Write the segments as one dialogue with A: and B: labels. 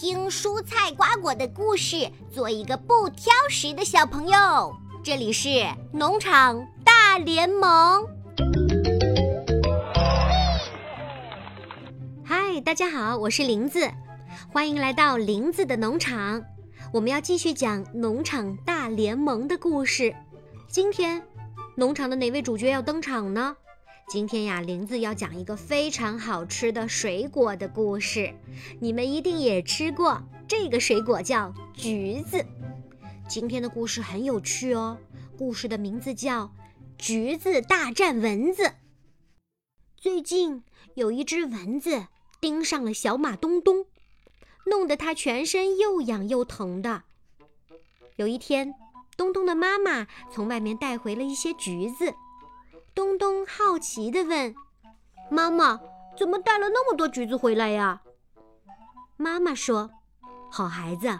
A: 听蔬菜瓜果的故事，做一个不挑食的小朋友。这里是农场大联盟。嗨，大家好，我是林子，欢迎来到林子的农场。我们要继续讲农场大联盟的故事。今天，农场的哪位主角要登场呢？今天呀，林子要讲一个非常好吃的水果的故事。你们一定也吃过，这个水果叫橘子。今天的故事很有趣哦，故事的名字叫《橘子大战蚊子》。最近有一只蚊子盯上了小马东东。弄得他全身又痒又疼的。有一天，东东的妈妈从外面带回了一些橘子。东东好奇地问：“妈妈，怎么带了那么多橘子回来呀？”妈妈说：“好孩子，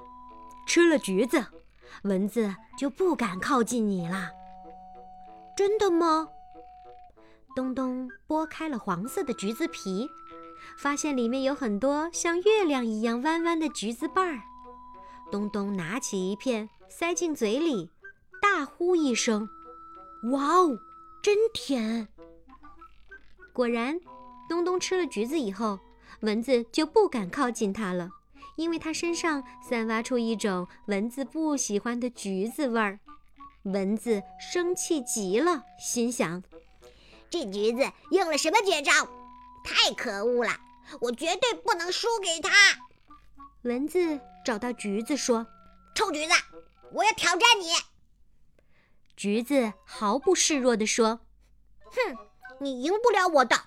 A: 吃了橘子，蚊子就不敢靠近你了。”真的吗？东东剥开了黄色的橘子皮。发现里面有很多像月亮一样弯弯的橘子瓣儿，东东拿起一片塞进嘴里，大呼一声：“哇哦，真甜！”果然，东东吃了橘子以后，蚊子就不敢靠近它了，因为它身上散发出一种蚊子不喜欢的橘子味儿。蚊子生气极了，心想：“
B: 这橘子用了什么绝招？”太可恶了！我绝对不能输给他。
A: 蚊子找到橘子说：“
B: 臭橘子，我要挑战你。”
A: 橘子毫不示弱地说：“
B: 哼，你赢不了我的。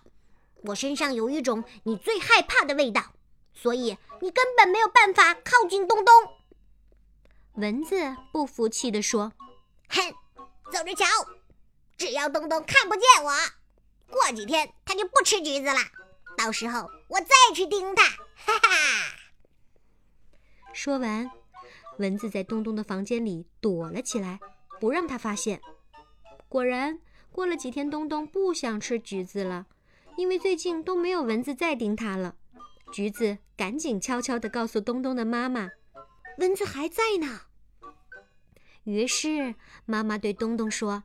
B: 我身上有一种你最害怕的味道，所以你根本没有办法靠近东东。”
A: 蚊子不服气地说：“
B: 哼，走着瞧，只要东东看不见我。”过几天他就不吃橘子了，到时候我再去盯他，哈哈。
A: 说完，蚊子在东东的房间里躲了起来，不让他发现。果然，过了几天，东东不想吃橘子了，因为最近都没有蚊子再叮他了。橘子赶紧悄悄地告诉东东的妈妈：“蚊子还在呢。”于是，妈妈对东东说：“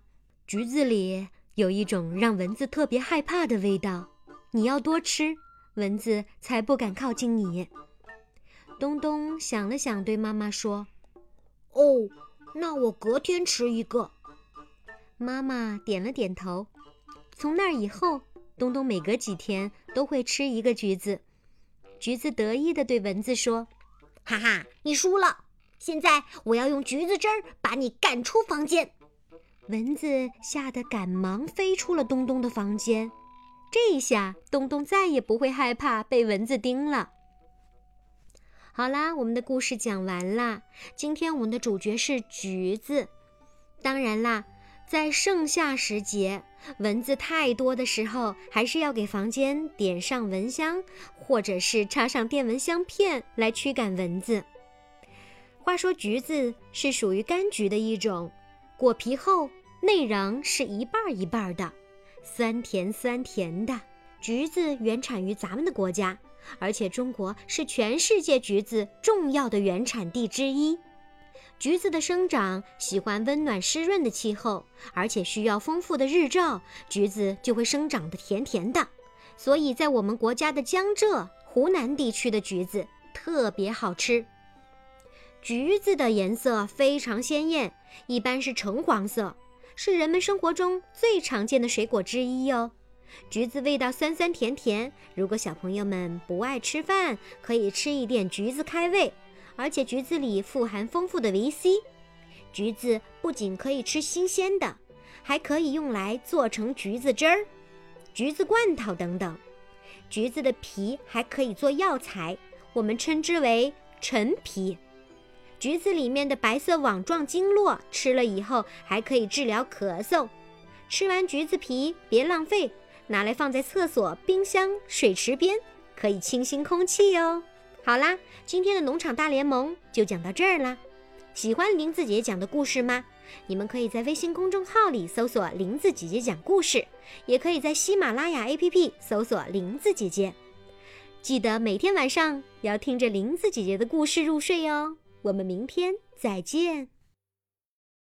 A: 橘子里……”有一种让蚊子特别害怕的味道，你要多吃，蚊子才不敢靠近你。东东想了想，对妈妈说：“
B: 哦，那我隔天吃一个。”
A: 妈妈点了点头。从那以后，东东每隔几天都会吃一个橘子。橘子得意地对蚊子说：“
B: 哈哈，你输了！现在我要用橘子汁儿把你赶出房间。”
A: 蚊子吓得赶忙飞出了东东的房间，这一下东东再也不会害怕被蚊子叮了。好啦，我们的故事讲完啦。今天我们的主角是橘子。当然啦，在盛夏时节，蚊子太多的时候，还是要给房间点上蚊香，或者是插上电蚊香片来驱赶蚊子。话说，橘子是属于柑橘的一种。果皮厚，内瓤是一半一半的，酸甜酸甜的。橘子原产于咱们的国家，而且中国是全世界橘子重要的原产地之一。橘子的生长喜欢温暖湿润的气候，而且需要丰富的日照，橘子就会生长得甜甜的。所以在我们国家的江浙、湖南地区的橘子特别好吃。橘子的颜色非常鲜艳，一般是橙黄色，是人们生活中最常见的水果之一哦。橘子味道酸酸甜甜，如果小朋友们不爱吃饭，可以吃一点橘子开胃。而且橘子里富含丰富的维 C。橘子不仅可以吃新鲜的，还可以用来做成橘子汁儿、橘子罐头等等。橘子的皮还可以做药材，我们称之为陈皮。橘子里面的白色网状经络，吃了以后还可以治疗咳嗽。吃完橘子皮别浪费，拿来放在厕所、冰箱、水池边，可以清新空气哦。好啦，今天的农场大联盟就讲到这儿啦。喜欢林子姐姐讲的故事吗？你们可以在微信公众号里搜索“林子姐姐讲故事”，也可以在喜马拉雅 APP 搜索“林子姐姐”。记得每天晚上要听着林子姐姐的故事入睡哦。我们明天再见。